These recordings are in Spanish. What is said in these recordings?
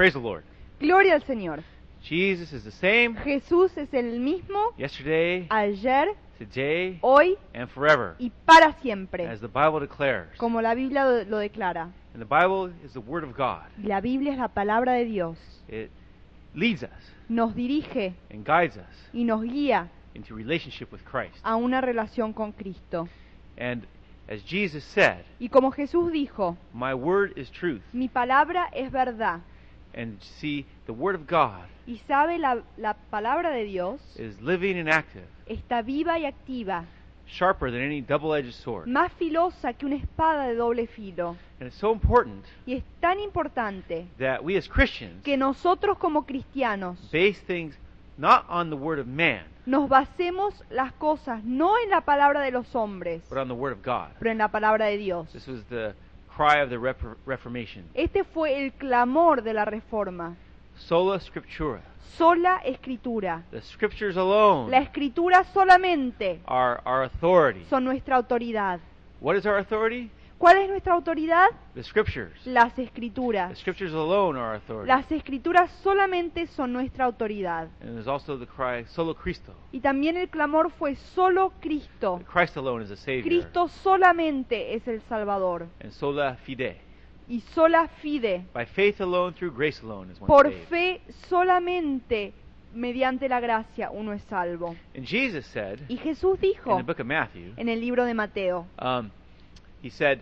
Praise the Lord. Gloria al Señor. Jesus is the same Jesús es el mismo yesterday, ayer, today, hoy and forever, y para siempre, as the Bible declares. como la Biblia lo, lo declara. And the Bible is the Word of God. Y La Biblia es la palabra de Dios. It leads us Nos dirige and guides us y nos guía into relationship with Christ. a una relación con Cristo. And as Jesus said, Y como Jesús dijo, My Word is truth. mi palabra es verdad. And see, the Word of God Y sabe la, la palabra de Dios is living and active, está viva y activa, sharper than any double edged sword. más filosa que una espada de doble filo. And it's so important Y es tan importante that we as Christians que nosotros como cristianos base things not on the Word of man, nos basemos las cosas no en la palabra de los hombres, but on the Word of God. pero en la palabra de Dios. This was the cry of the Rep- Reformation. Este fue el clamor de la reforma. Sola Scriptura. Sola escritura. The Scriptures alone La escritura solamente are our authority. son nuestra autoridad. What is our authority? ¿Cuál es nuestra autoridad? The Scriptures. Las The escrituras. Scriptures alone are authority. Las escrituras solamente son nuestra autoridad. And there's also the cry, Solo Christo. Y también el clamor fue solo Cristo. Christ alone is the Savior. Cristo solamente es el Salvador. And sola fide. Y sola fide. By faith alone, through grace alone, is one Por saved. fe solamente, mediante la gracia, uno es salvo. And Jesus said Y Jesús in dijo the book of Matthew, en el libro de Mateo, um, He said,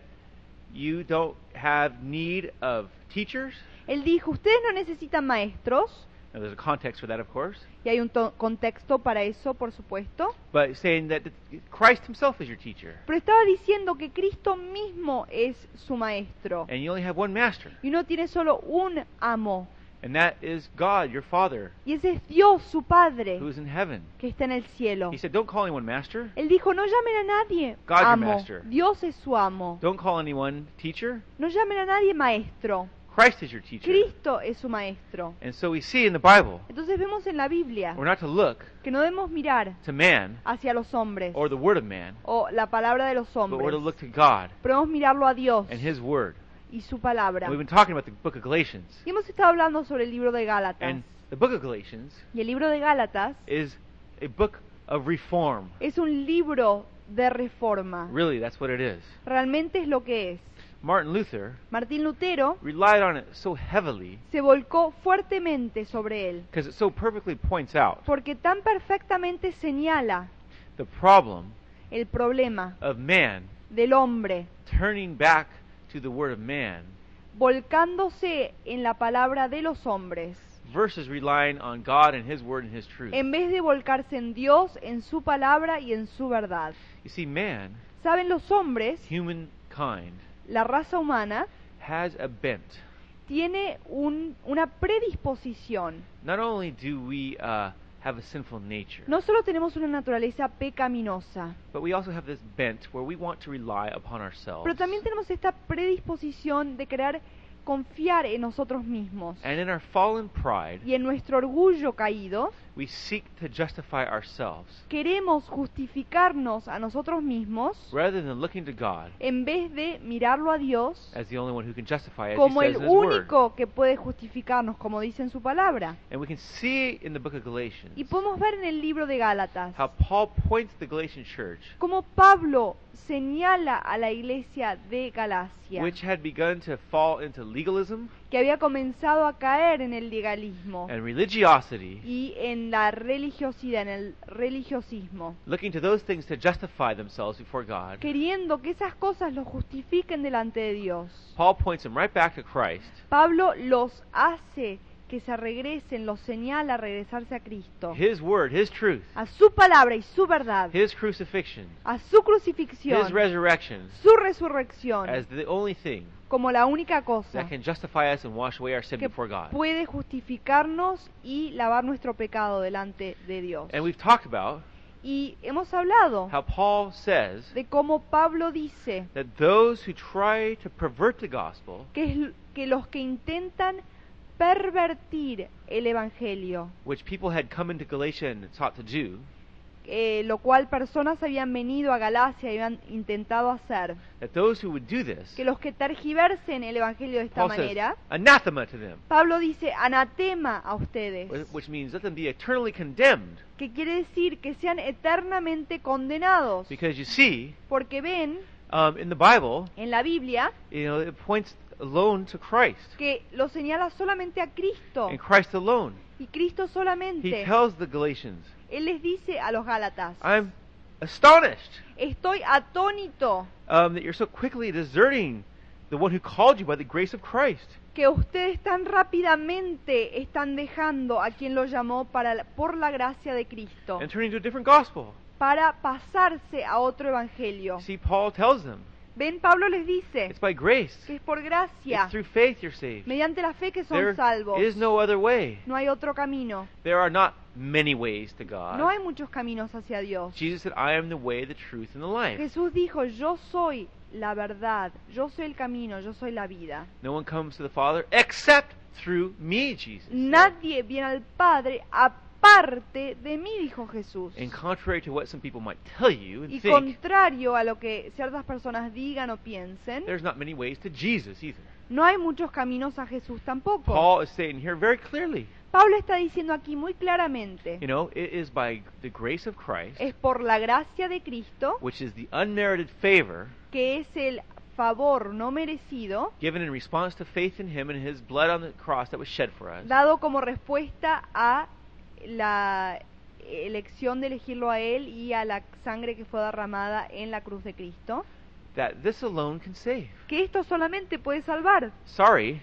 You don't have need of teachers. Él dijo, ustedes no necesitan maestros, Now, there's a context for that, of course. y hay un to- contexto para eso, por supuesto, But saying that Christ Himself is your teacher. pero estaba diciendo que Cristo mismo es su maestro. And you only have one master. Y uno tiene solo un amo, And that is God, your Father, y ese es Dios, su Padre, who is in heaven. que está en el cielo. He said, Don't call anyone master. Él dijo, no llamen a nadie God, your amo, master. Dios es su amo. Don't call anyone teacher. No llamen a nadie maestro, Christ is your teacher. Cristo es su maestro. And so we see in the Bible, Entonces vemos en la Biblia we're not to look que no debemos mirar to man hacia los hombres or the Word of man, o la palabra de los but we're to hombres, look to God pero debemos mirarlo a Dios and His Word. Y su palabra. We've been talking about the book of Galatians. Y hemos estado hablando sobre el libro de Gálatas. And the book of Galatians Y el libro de Gálatas is a book of reform. es un libro de reforma. Really, that's what it is. Realmente es lo que es. Martin Luther Martín Lutero relied on it so heavily se volcó fuertemente sobre él, because it so perfectly points out porque tan perfectamente señala the problem el problema of man del hombre turning back to the Word of man volcándose en la palabra de los hombres, versus relying on God and His Word and His truth. en vez de volcarse en Dios, en su palabra y en su verdad. You see, man, Saben los hombres, humankind, la raza humana, has a bent. tiene un- una predisposición. Not only do we uh, have a sinful nature, No solo tenemos una naturaleza pecaminosa, but we also have this bent where we want to rely upon ourselves. pero también tenemos esta predisposición de querer confiar en nosotros mismos. And in our fallen pride, Y en nuestro orgullo caído, we seek to justify ourselves queremos justificarnos a nosotros mismos rather than looking to God en vez de mirarlo a Dios as the only one who can justify, as como He el in Word. único que puede justificarnos, como dice en su palabra. And we can see in the book of Galatians Y podemos ver en el libro de Gálatas how Paul points the Galatian church, Pablo señala a la iglesia de Galacia, which had begun to fall into legalism que había comenzado a caer en el legalismo and religiosity, y en la religiosidad, en el religiosismo, looking to those things to justify themselves before God. queriendo que esas cosas los justifiquen delante de Dios. Paul points them right back to Christ Pablo los hace que se regresen, los señala a regresarse a Cristo, His word, His truth, a su palabra y su verdad, His crucifixion, a su His crucifixión, resurrection su resurrección, as the only thing como la única cosa that can justify us and wash away our sin que before God. puede justificarnos y lavar nuestro pecado delante de Dios. And we've talked about Y hemos hablado how Paul says de cómo Pablo dice that those who try to pervert the gospel, que, es- que los que intentan pervertir el Evangelio, which people had come into Galatia and sought to do, eh, lo cual personas habían venido a Galacia y habían intentado hacer. that those who would do this, Que los que tergiversen el Evangelio de esta Paul says, manera, anathema to them, Pablo dice anatema a ustedes, wh- which means let them be eternally condemned. que quiere decir que sean eternamente condenados, Because you see, porque ven um, in the Bible, en la Biblia you know, it points alone to Christ, que lo señala solamente a Cristo and Christ alone. y Cristo He solamente. tells the Galatians, Él les dice a los Gálatas, I'm astonished estoy atónito um, that you're so quickly deserting the one who called you by the grace of Christ. que ustedes tan rápidamente están dejando a quien lo llamó para, por la gracia de Cristo, and turning to a different gospel. para pasarse a otro evangelio. See, Paul tells them Ven, Pablo les dice it's by grace. que es por gracia, It's through faith you're saved. mediante la fe que There son salvos. is no other way. No hay otro camino. There are not many ways to God. No hay muchos caminos hacia Dios. Jesus said, I am the way, the truth, and the life. Jesús dijo, yo soy la verdad, yo soy el camino, yo soy la vida. No one comes to the Father except through me, Jesus. said. Nadie viene al Padre aparte de mí, dijo Jesús. And contrary to what some people might tell you and Y think, contrario a lo que ciertas personas digan o piensen, there's not many ways to Jesus either. no hay muchos caminos a Jesús tampoco. Paul is saying here very clearly, Pablo está diciendo aquí muy claramente, you know, it is by the grace of Christ, es por la gracia de Cristo, which is the unmerited favor que es el favor no merecido, given in response to faith in Him and His blood on the cross that was shed for us, dado como respuesta a la elección de elegirlo a Él y a la sangre que fue derramada en la cruz de Cristo, that this alone can save. que esto solamente puede salvar. Sorry,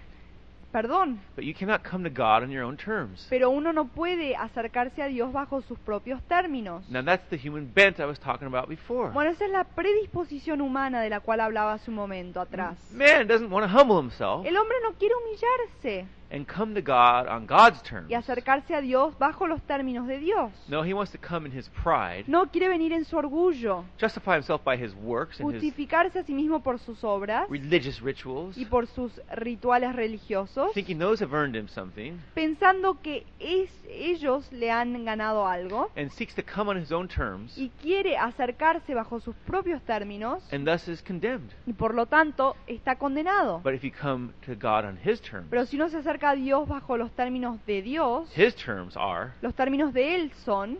Perdón, but you cannot come to God on your own terms. pero uno no puede acercarse a Dios bajo sus propios términos. Now that's the human bent I was talking about before. Bueno, esa es la predisposición humana de la cual hablaba hace un momento atrás. Man doesn't want to humble himself El hombre no quiere humillarse and come to God on God's terms. y acercarse a Dios bajo los términos de Dios. No, he wants to come in his pride, No quiere venir en su orgullo, justify himself by his works and his justificarse a sí mismo por sus obras religious rituals, y por sus rituales religiosos, thinking those have earned him something, pensando que es, ellos le han ganado algo and seeks to come on his own terms, y quiere acercarse bajo sus propios términos and thus is condemned. y por lo tanto está condenado. But if you come to God on his terms, Pero si no se acerca a Dios bajo los términos de Dios, his terms are los términos de Él son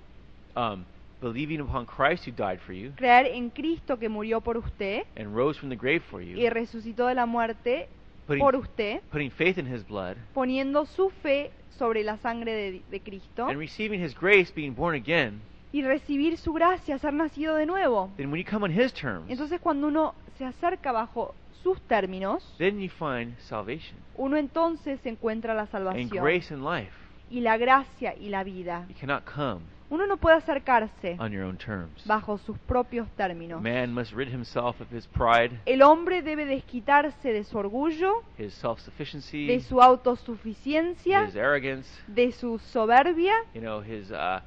um, believing upon Christ who died for you creer en Cristo que murió por usted and rose from the grave for y you, resucitó de la muerte putting, por usted, putting faith in his blood, poniendo su fe sobre la sangre de, de Cristo and receiving his grace, being born again, y recibir su gracia, ser nacido de nuevo. then when you come on his terms, Entonces cuando uno se acerca bajo sus términos, then you find salvation uno entonces encuentra la and salvación grace and life. y la gracia y la vida. You cannot come Uno no puede acercarse on your own terms. bajo sus propios términos. Man must rid himself of his pride, El hombre debe desquitarse de su orgullo, his self-sufficiency, de su autosuficiencia, his arrogance, de su soberbia, you know, his uh,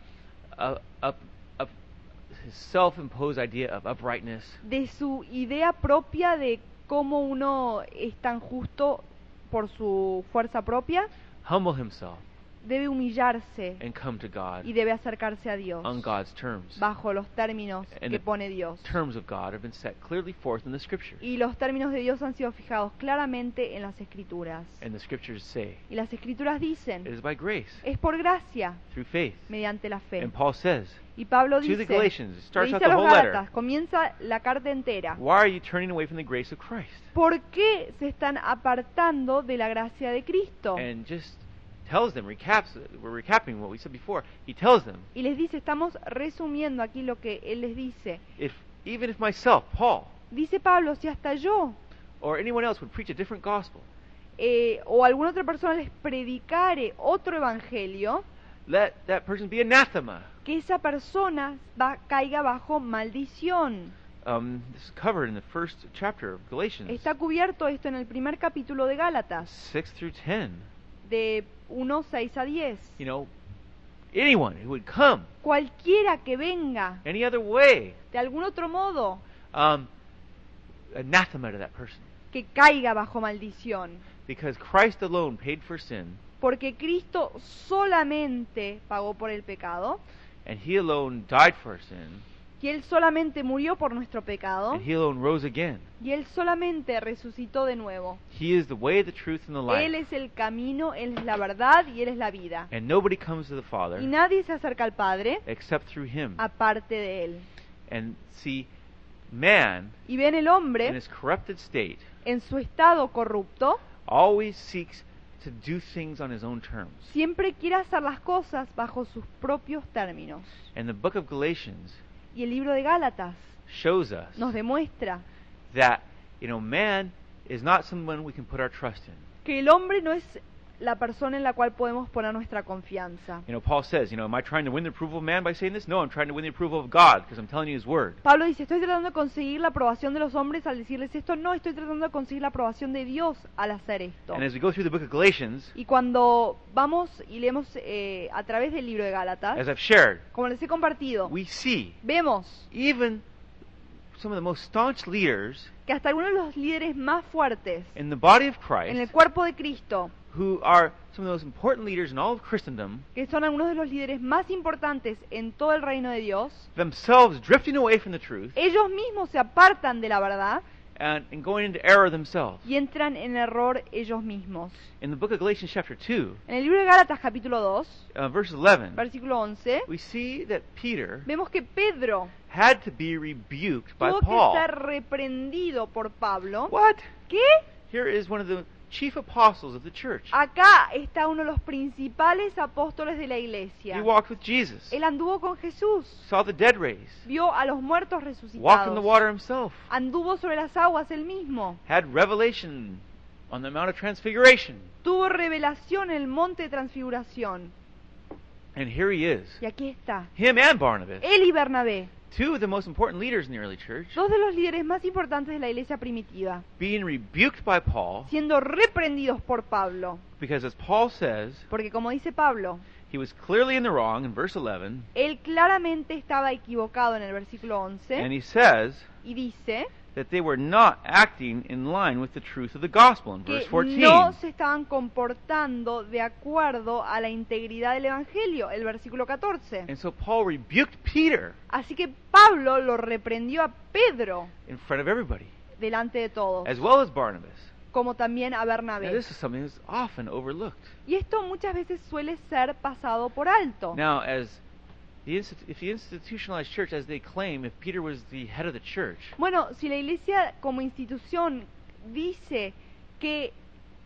self-imposed idea of uprightness, de su idea propia de cómo uno es tan justo por su fuerza propia, humble himself, debe humillarse and come to God y debe acercarse a Dios on God's terms. bajo los términos And que pone Dios. Terms of God have been set clearly forth in the Scriptures, Y los términos de Dios han sido fijados claramente en las escrituras. and the Scriptures say Y las escrituras it dicen, is by grace es por gracia, through faith. mediante la fe. And Paul says Y Pablo to the dice, Galatians, it starts out dice the whole letter. Comienza la carta entera. Why are you turning away from the grace of Christ? ¿Por qué se están apartando de la gracia de Cristo? And just tells them, recaps, we're recapping what we said before. He tells them, Y les dice, estamos resumiendo aquí lo que él les dice. if even if myself, Paul, Dice Pablo, si hasta yo or anyone else would preach a different gospel, eh, o alguna otra persona les predicare otro evangelio, let that person be anathema. que esa persona va- caiga bajo maldición. Um, this is covered in the first chapter of Galatians, Está cubierto esto en el primer capítulo de Gálatas, 6 through 10. De 1, 6 a 10. You know, anyone who would come Cualquiera que venga any other way, de algún otro modo, um, anathema to that person. que caiga bajo maldición. Because Christ alone paid for sin, Porque Cristo solamente pagó por el pecado and He alone died for our sin, que Él solamente murió por nuestro pecado and He alone rose again. y Él solamente resucitó de nuevo. He is the way, the truth, and the Él life. es el camino, Él es la verdad y Él es la vida. And nobody comes to the Father Y nadie se acerca al Padre except through Him. aparte de Él. And see, man, Y ven el in hombre his corrupted state, en su estado corrupto, always seeks to do things on his own terms. siempre quiere hacer las cosas bajo sus propios términos. And the book of Galatians Y el libro de Gálatas shows us nos demuestra that, you know, man is not someone we can put our trust in. que el hombre no es la persona en la cual podemos poner nuestra confianza. You know, Paul says, you know, am I trying to win the approval of man by saying this? No, I'm trying to win the approval of God because I'm telling you his word. Pablo dice, estoy tratando de conseguir la aprobación de los hombres al decirles esto, no, estoy tratando de conseguir la aprobación de Dios al hacer esto. And as we go through the book of Galatians, Y cuando vamos y leemos eh, a través del libro de Gálatas, as I've shared, como les he compartido, we see vemos even some of the most staunch leaders que hasta algunos de los líderes más fuertes in the body of en el Christ cuerpo de Cristo, who are some of the most important leaders in all of Christendom, que son algunos de los líderes más importantes en todo el reino de Dios, themselves drifting away from the truth ellos mismos se apartan de la verdad and, and going into error themselves. y entran en error ellos mismos. In the book of Galatians, chapter 2, En el libro de Gálatas capítulo 2, uh, verse 11, versículo 11, we see that Peter vemos que Pedro had to be rebuked by tuvo que Paul. ser reprendido por Pablo. What? ¿Qué? Here is one of the chief apostles of the church. Acá está uno de los principales apóstoles de la iglesia. He walked with Jesus, Él anduvo con Jesús, saw the dead raised, vio a los muertos walked in the resucitados, water himself, anduvo sobre las aguas él mismo, had revelation on the Mount of Transfiguration. tuvo revelación en el monte de transfiguración. And here he is. Y aquí está, Him and Barnabas, él y Bernabé, two of the most important leaders in the early church, dos de los líderes más importantes de la iglesia primitiva, being rebuked by Paul siendo reprendidos por Pablo. because, as Paul says, Porque como dice Pablo, he was clearly in the wrong in verse 11, él claramente estaba equivocado en el versículo and 11 he says y dice that they were not acting in line with the truth of the gospel in verse que 14. no se estaban comportando de acuerdo a la integridad del Evangelio, el versículo 14. And so Paul rebuked Peter Así que Pablo lo reprendió a Pedro in front of everybody, delante de todos, as well as Barnabas. como también a Now, Bernabé. this is something that's often overlooked. Y esto muchas veces suele ser pasado por alto. Now, as Bueno, si la iglesia como institución dice que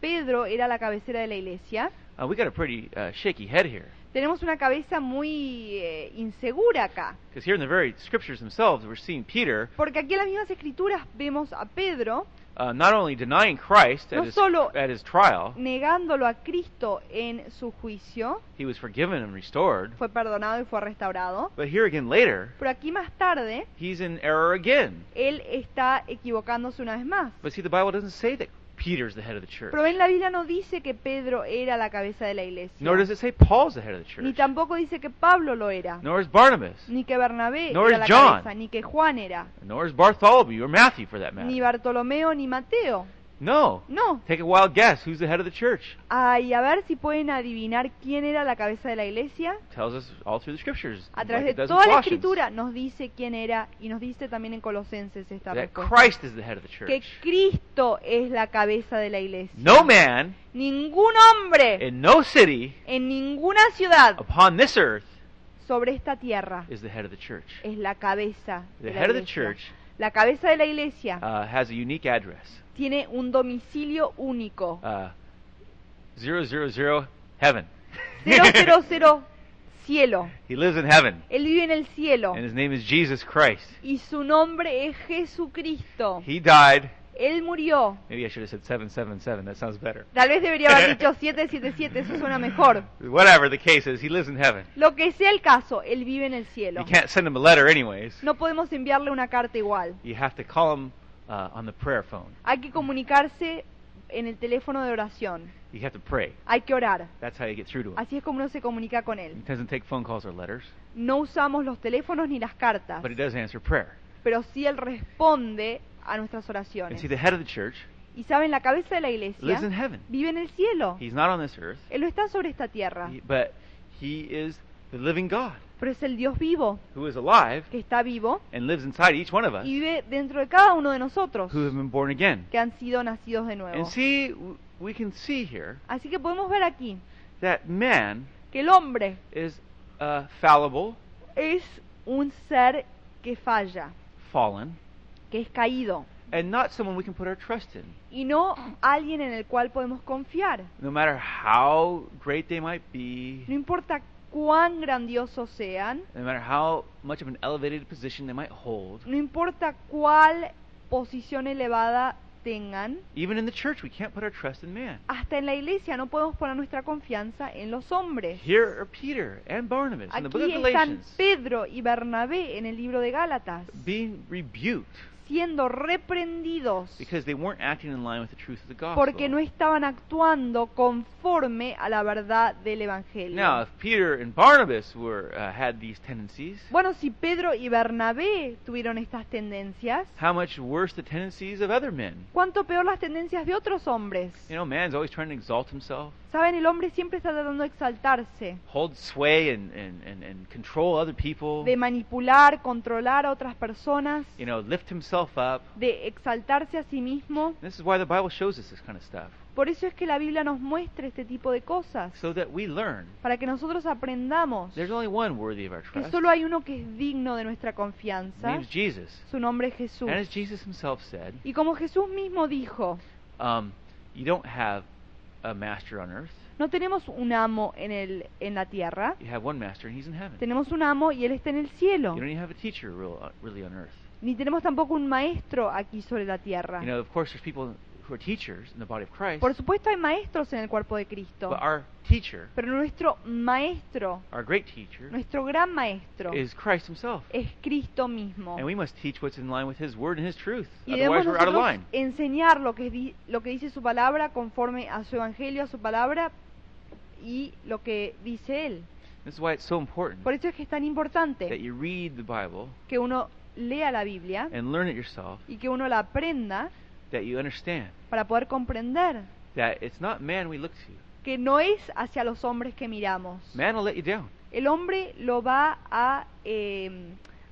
Pedro era la cabecera de la iglesia, uh, we got a pretty uh, shaky head here. tenemos una cabeza muy eh, insegura acá. Because here in the very scriptures themselves, we're seeing Peter Porque aquí en las mismas escrituras vemos a Pedro uh, not only denying Christ at, No his, solo- at his trial, negándolo a Cristo en su juicio, he was forgiven and restored. fue perdonado y fue restaurado, But here again later, pero aquí más tarde he's in error again. él está equivocándose una vez más. But see, the Bible doesn't say that Peter's the head of the church. Pero en la Biblia no dice que Pedro era la cabeza de la iglesia, Nor does it say Paul's the head of the church. ni tampoco dice que Pablo lo era, Nor is Barnabas. ni que Bernabé Nor era is la John. cabeza, ni que Juan era, Nor is Bartholomew or Matthew for that ni matter. Bartolomeo, ni Mateo. No. No. Take a wild guess. Who's the head of the church? Ay, a ver si pueden adivinar quién era la cabeza de la iglesia. Tells us all through the scriptures. A través de toda la escritura nos dice quién era y nos dice también en Colosenses esta That respuesta. Christ is the head of the church. Que Cristo es la cabeza de la iglesia. No man Ningún hombre in no city en ninguna ciudad upon this earth sobre esta tierra is the head of the church. es la cabeza The de la head of the church La cabeza de la iglesia uh, has a unique address. Tiene un domicilio único. Uh, zero zero zero heaven. 000 cielo. he lives in heaven, Él vive en el cielo and his name is Jesus Christ. y su nombre es Jesucristo. He died. Él murió. Maybe I should have said seven seven seven. That sounds better. Tal vez debería haber dicho 777, eso suena mejor. Whatever the case is, he lives in heaven. Lo que sea el caso, Él vive en el cielo. You can't send him a letter anyways. No podemos enviarle una carta igual. You have to call him uh, on the prayer phone. Hay que comunicarse en el teléfono de oración. You have to pray. Hay que orar. That's how you get through to him. Así es como uno se comunica con Él. He doesn't take phone calls or letters, No usamos los teléfonos ni las cartas, but he does answer prayer. pero sí Él responde a nuestras And oraciones. see, the head of the church Y saben, la cabeza de la lives in iglesia heaven. vive en el cielo. He's not on this earth, Él no está sobre esta tierra, he- but he is the living God. Pero es el Dios vivo, who is alive que está vivo and lives inside each one of us y vive dentro de cada uno de nosotros, who have been born again. que han sido nacidos de nuevo. And see, we can see here Así que podemos ver aquí that man que el hombre is uh, fallible, es un ser que falla, fallen, que es caído, and not someone we can put our trust in. y no alguien en el cual podemos confiar. No matter how great they might be, No importa cuán grandiosos sean, no matter how much of an elevated position they might hold, no importa cuál posición elevada tengan, even in the church, we can't put our trust in man. hasta en la iglesia no podemos poner nuestra confianza en los hombres. Here are Peter and Barnabas in the book of Aquí están Galatians Pedro y Bernabé en el libro de Gálatas, being rebuked siendo reprendidos because they weren't acting in line with the truth of the gospel. porque no estaban actuando conforme a la verdad del Evangelio. Now, if Peter and Barnabas were uh, had these tendencies, Bueno, si Pedro y Bernabé tuvieron estas tendencias, how much worse the tendencies of other men? ¿cuánto peor las tendencias de otros hombres? You know, man's always trying to exalt himself, Saben, el hombre siempre está tratando de exaltarse, hold sway, and, and, and, and control other people. de manipular, controlar a otras personas, You know, lift himself up. de exaltarse a sí mismo. This is why the Bible shows us this kind of stuff, Por eso es que la Biblia nos muestra este tipo de cosas, so that we learn. para que nosotros aprendamos There's only one worthy of our que trust. solo hay uno que es digno de nuestra confianza, Jesus. su nombre es Jesús. And as Jesus himself said, Y como Jesús mismo dijo, um, you don't have a master on earth. no tenemos un amo en, el, en la tierra, You have one master, and he's in heaven. tenemos un amo y él está en el cielo. You don't even have a teacher real, uh, really on earth. Ni tenemos tampoco un maestro aquí sobre la tierra. You know, of course, there's people who are teachers in the body of Christ, Por supuesto hay maestros en el cuerpo de Cristo, but our teacher, pero nuestro maestro, our great teacher, nuestro gran maestro, is Christ himself. es Cristo mismo. And we must teach what's in line with his word and his truth. Y debemos Otherwise, we're out of nosotros line. enseñar lo que, di- lo que dice su palabra conforme a su evangelio, a su palabra y lo que dice él. This is why it's so important Por eso es que es tan that importante you read the Bible que uno lea la Biblia and learn it yourself, y que uno la aprenda that you understand para poder comprender that it's not man we look to. que no es hacia los hombres que miramos. Man will let you down. El hombre lo va a, eh,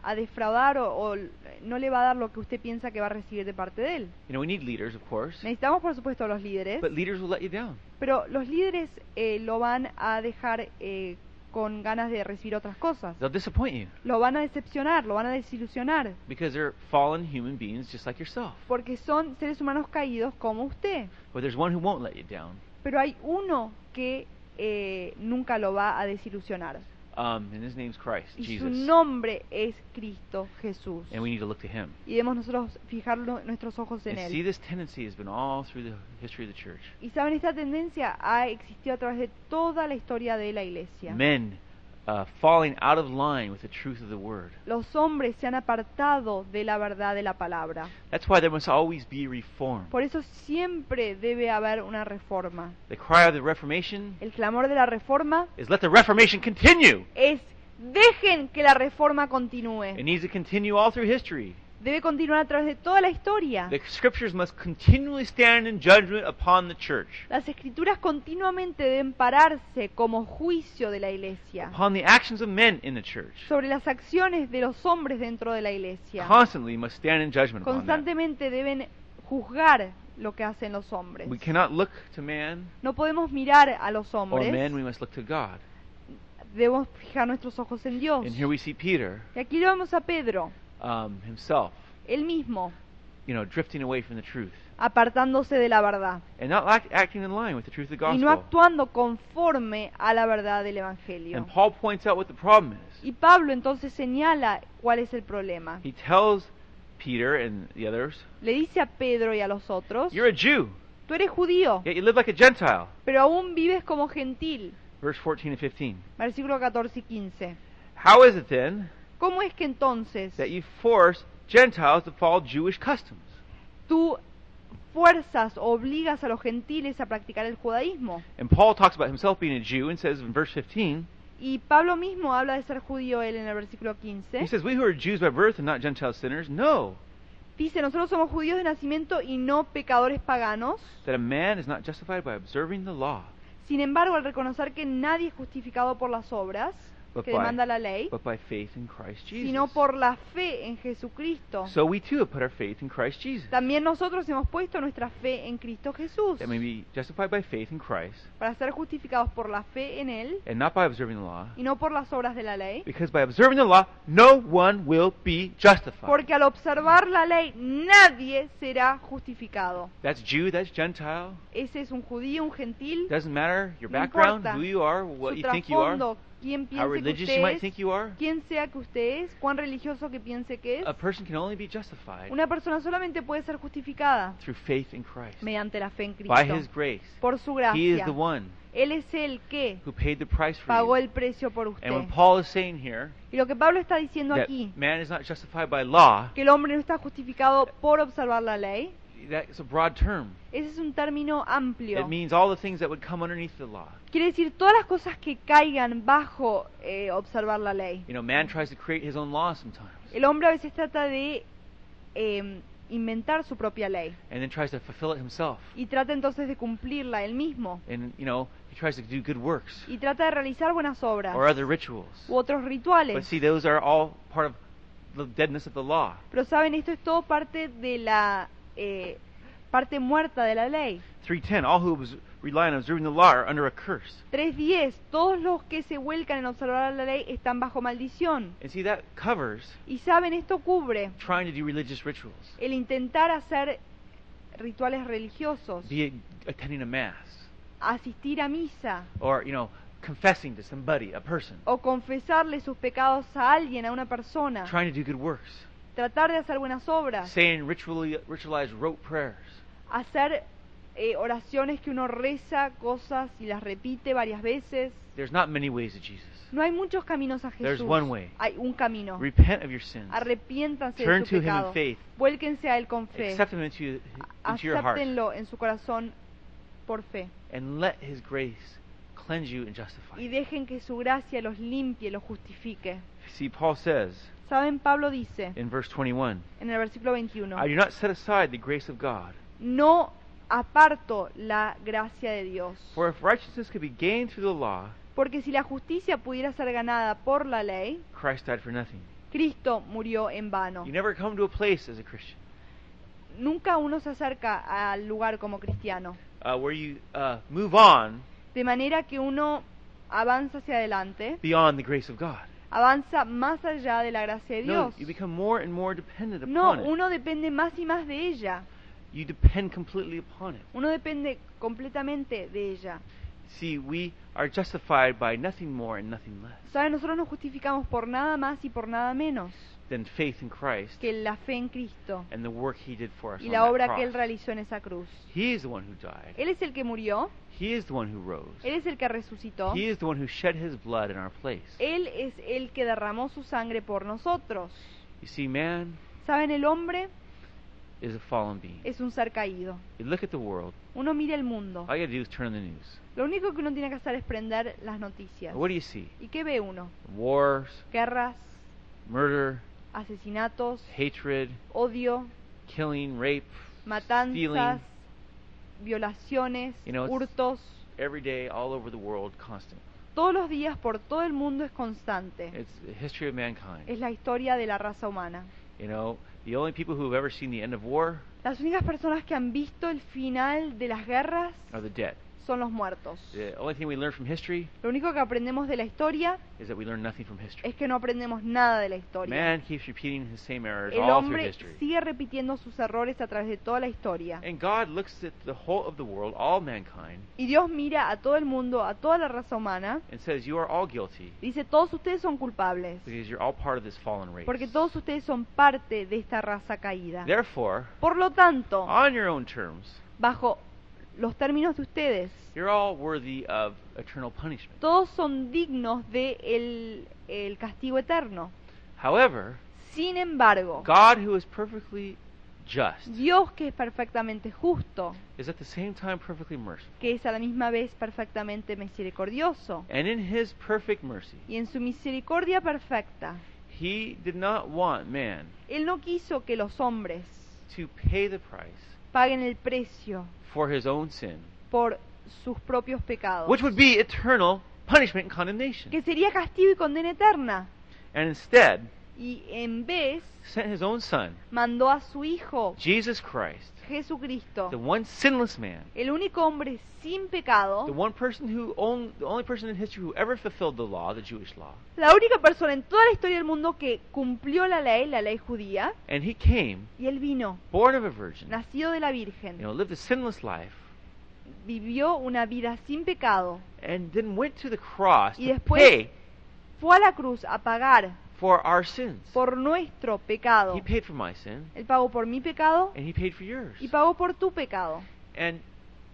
a defraudar o, o no le va a dar lo que usted piensa que va a recibir de parte de él. You know, we need leaders, of course, Necesitamos, por supuesto, a los líderes, but leaders will let you down. pero los líderes eh, lo van a dejar eh, con ganas de recibir otras cosas. They'll disappoint you Lo van a decepcionar, lo van a desilusionar, because they're fallen human beings just like yourself. porque son seres humanos caídos como usted. But there's one who won't let you down, Pero hay uno que eh, nunca lo va a desilusionar. Um, and his name's Christ, Y su Jesus. nombre es Cristo Jesús. And we need to look to him. Y debemos nosotros fijar lo- nuestros ojos en And see, él. this tendency has been all through the history of the church. Y saben, esta tendencia ha existido a través de toda la historia de la iglesia. Men uh, falling out of line with the truth of the word. Los hombres se han apartado de la verdad de la palabra. That's why there must always be reform. Por eso siempre debe haber una reforma. The cry of the Reformation El clamor de la reforma is let the Reformation continue. es dejen que la reforma continúe. It needs to continue all through history. Debe continuar a través de toda la historia. The scriptures must continually stand in judgment upon the church, Las escrituras continuamente deben pararse como juicio de la iglesia upon the actions of men in the church. sobre las acciones de los hombres dentro de la iglesia. Constantly must stand in judgment upon that. Constantemente deben juzgar lo que hacen los hombres. We cannot look to man, No podemos mirar a los or hombres, men, we must look to God. debemos fijar nuestros ojos en Dios. And here we see Peter Y aquí lo vemos a Pedro, um, himself, él mismo, you know, drifting away from the truth apartándose de la verdad and not act, acting in line with the truth of the y no gospel. actuando conforme a la verdad del Evangelio. And Paul points out what the problem is. Y Pablo entonces señala cuál es el problema. He tells Peter and the others, Le dice a Pedro y a los otros, You're a Jew, tú eres judío, yet you live like a Gentile. pero aún vives como gentil. Verse 14 and 15. Versículo 14 y 15. How is it then ¿Cómo es que entonces that you force Gentiles to follow Jewish customs? tú fuerzas o obligas a los gentiles a practicar el judaísmo? And Paul talks about himself being a Jew and says in verse 15, Y Pablo mismo habla de ser judío él en el versículo he 15. says, We who are Jews by birth and not Gentile sinners know Dice, nosotros somos judíos de nacimiento y no pecadores paganos. that a man is not justified by observing the law, Sin embargo, al reconocer que nadie es justificado por las obras, But que by- demanda la ley, but by faith in Christ Jesus. sino por la fe en Jesucristo. So we too have put our faith in Christ Jesus. También nosotros hemos puesto nuestra fe en Cristo Jesús That may be justified by faith in Christ para ser justificados por la fe en Él and not by observing the law. y no por las obras de la ley. Because by observing the law, no one will be justified. Porque al observar la ley nadie será justificado. That's Jew, that's Gentile. Ese es un judío, un gentil, Doesn't matter your No background, importa who you are, what you think you are, quién how piense que religious usted you might es, think you are. quién sea que usted es, cuán religioso que piense que es. A person can only be justified Una persona solamente puede ser justificada through faith in Christ. mediante la fe en By Cristo. His grace. Por su He is gracia. the one Él es el que who paid the price for pagó you. el precio por And when usted. Paul is saying here Y lo que Pablo está diciendo that aquí, man is not justified by law, que el hombre no está justificado por observar la ley, that's a broad term. ese es un término amplio. It means all the things that would come underneath the law. Quiere decir todas las cosas que caigan bajo eh, observar la ley. You know, man tries to create his own law sometimes, El hombre a veces trata de eh, inventar su propia ley and then tries to fulfill it himself. y trata entonces de cumplirla él mismo And you know, he tries to do good works y trata de realizar buenas obras or other rituals. u otros But rituales. see, those are all part of the deadness of the law. Pero saben, esto es todo parte de la eh, parte muerta de la ley. 310, all who rely on observing the law are under a curse. 3.10. Todos los que se vuelcan en observar la ley están bajo maldición. And see, that covers Y saben, esto cubre trying to do religious rituals, el intentar hacer rituales religiosos, be attending a mass, asistir a misa or you know, confessing to somebody, a person, o confesarle sus pecados a alguien, a una persona, trying to do good works, tratar de hacer buenas obras, saying ritually, ritualized rote prayers. hacer eh, oraciones que uno reza cosas y las repite varias veces. There's not many ways to Jesus. No hay muchos caminos a There's Jesús. one way. Hay un camino. Repent of your sins. Arrepiéntanse Turn de su to Him in pecado. faith. Vuélquense a Él con fe. Accept Him into, into your heart. Acéptenlo en su corazón por fe. And let His grace cleanse you and justify Y you. dejen que su gracia los limpie, los justifique. See, Paul says ¿Saben? Pablo dice in verse 21 en el versículo 21, I do not set aside the grace of God. no aparto la gracia de Dios. For if righteousness could be gained through the law, Porque si la justicia pudiera ser ganada por la ley, Christ died for nothing. Cristo murió en vano. You never come to a place as a Christian Nunca uno se acerca al lugar como cristiano. uh, where you uh, move on De manera que uno avanza hacia adelante, beyond the grace of God. Avanza más allá de la gracia de No, Dios. you become more and more dependent No, upon it. uno depende más y más de ella. You depend completely upon it. Uno depende completamente de ella. See, we are justified by nothing more and nothing less. Nosotros nos justificamos por nada más y por nada menos than faith in Christ que la fe en Cristo and the work He did for us y on la that obra que Él realizó en esa cruz. He is the one who died. Él es el que murió, He is the one who rose. Él es el que resucitó, He is the one who shed His blood in our place. Él es el que derramó su sangre por nosotros. You see, man ¿Saben? El hombre is a fallen being. es un ser caído. You look at the world. Uno mira el mundo. All you gotta do is turn on the news. Lo único que uno tiene que hacer es prender las noticias. What do you see? ¿Y qué ve uno? Wars, Guerras, murder, asesinatos, hatred, odio, killing, rape, matanzas, stealing. violaciones, You know, it's- hurtos. every day, all over the world, constant. Todos los días por todo el mundo es constante. It's the history of mankind. Es la historia de la raza humana. You know, the only people who have ever seen the end of war Las únicas personas que han visto el final de las guerras are the dead. Son los muertos. The only thing we learn from history Lo único que aprendemos de la historia is that we learn nothing from history. es que no aprendemos nada de la historia. Man keeps repeating his same errors El all through hombre history. sigue repitiendo sus errores a través de toda la historia. And God looks at the whole of the world, all mankind, Y Dios mira a todo el mundo, a toda la raza humana, and says, You are all guilty dice, todos ustedes son culpables, because you're all part of this fallen race. porque todos ustedes son parte de esta raza caída. Therefore, Por lo tanto, on your own terms, bajo los términos de ustedes, you're all worthy of eternal punishment. todos son dignos de el, el castigo eterno. However, Sin embargo, God, who is perfectly just, Dios que es perfectamente justo, is at the same time perfectly merciful. que es a la misma vez perfectamente misericordioso, And in his perfect mercy, y en su misericordia perfecta, he did not want man Él no quiso que los hombres to pay the price paguen el precio for his own sin, por sus propios pecados, which would be eternal punishment and condemnation. que sería castigo y condena eterna. And instead, Y en vez sent his own son, mandó a su Hijo, Jesus Christ, Jesucristo, the one sinless man, el único hombre sin pecado, the one person who own, the only person in history who ever fulfilled the law, the Jewish law. la única persona en toda la historia del mundo que cumplió la ley, la ley judía, And he came, y él vino, born of a virgin, nacido de la you Virgen, know, lived a sinless life, vivió una vida sin pecado, and then went to the cross Y to después- pay fue a la cruz a pagar for our sins. por nuestro pecado. He paid for my sin, Él pagó por mi pecado and he paid for yours. y pagó por tu pecado. And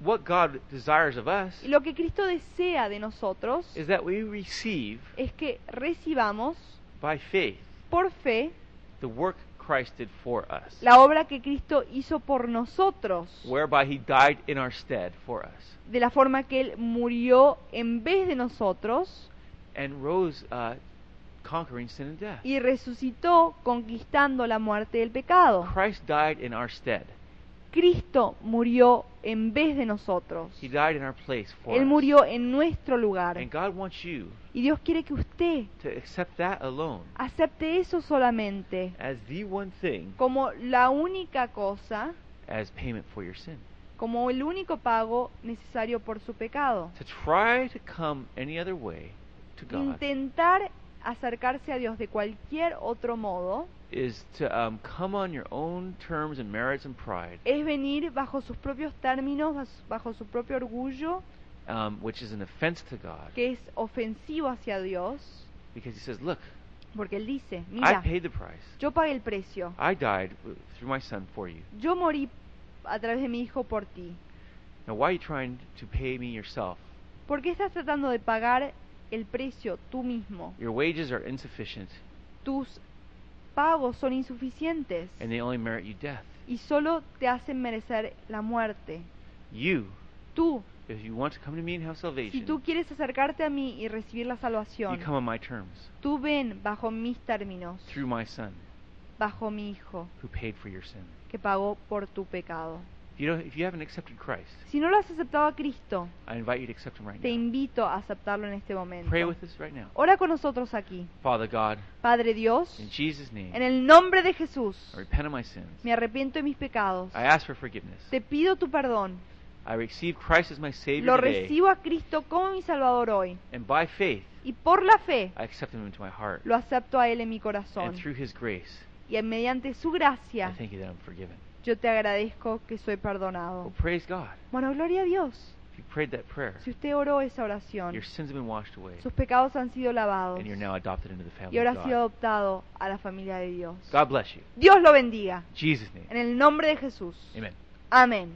what God desires of us Y lo que Cristo desea de nosotros is that we receive es que recibamos by faith por fe the work Christ did for us, la obra que Cristo hizo por nosotros, whereby he died in our stead for us, de la forma que Él murió en vez de nosotros and rose uh, conquering sin and death. y resucitó conquistando la muerte del pecado. Christ died in our stead. Cristo murió en vez de nosotros. He died in our place for Él us. murió en nuestro lugar. And God wants you Y Dios quiere que usted to accept that alone acepte eso solamente as the one thing como la única cosa, as payment for your sin. como el único pago necesario por su pecado. To try to come any other way to God Intentar acercarse a Dios de cualquier otro modo is to um, come on your own terms and merits and pride, es venir bajo sus propios términos, bas- bajo su propio orgullo, um, which is an offense to God. que es ofensivo hacia Dios, Because He says, Look, porque Él dice, I mira, paid the price. yo pagué el precio, I died w- through my Son for you. yo morí a través de mi Hijo por ti. Now, why are you trying to pay me yourself? ¿Por qué estás tratando de pagar el precio tú mismo? Your wages are insufficient, Tus pagos son insuficientes and they only merit you death. y solo te hacen merecer la muerte. You, Tú, if you want to come to me and have si salvation, tú quieres acercarte a mí y recibir la you salvación, come on my terms tú ven bajo mis términos, through my Son bajo mi Hijo, who paid for your sin. que pagó por tu pecado. If you, don't, if you haven't accepted Christ, Si no lo has aceptado a Cristo, I invite you to accept Him right te now. invito a aceptarlo en este momento. Pray with us right now. Ora con nosotros aquí. Father God, Padre Dios, in Jesus' name, en el nombre de Jesús, I repent of my sins. me arrepiento de mis pecados. I ask for forgiveness. Te pido tu perdón. I receive Christ as my Savior Lo recibo a Cristo como mi Salvador hoy. and by faith, Y por la fe I accept Him into my heart. lo acepto a Él en mi corazón. And through His grace, Y mediante su I gracia thank you that I'm forgiven. Yo te agradezco que soy Well, perdonado. praise God. Bueno, gloria a Dios. If you prayed that prayer, Si usted oró esa oración, your sins have been washed away, sus pecados han sido lavados and you're now adopted into the y family ahora of ha sido adoptado a la familia de Dios. God bless you. Dios lo bendiga. Jesus' name. En el nombre de Jesús. Amen. Amén.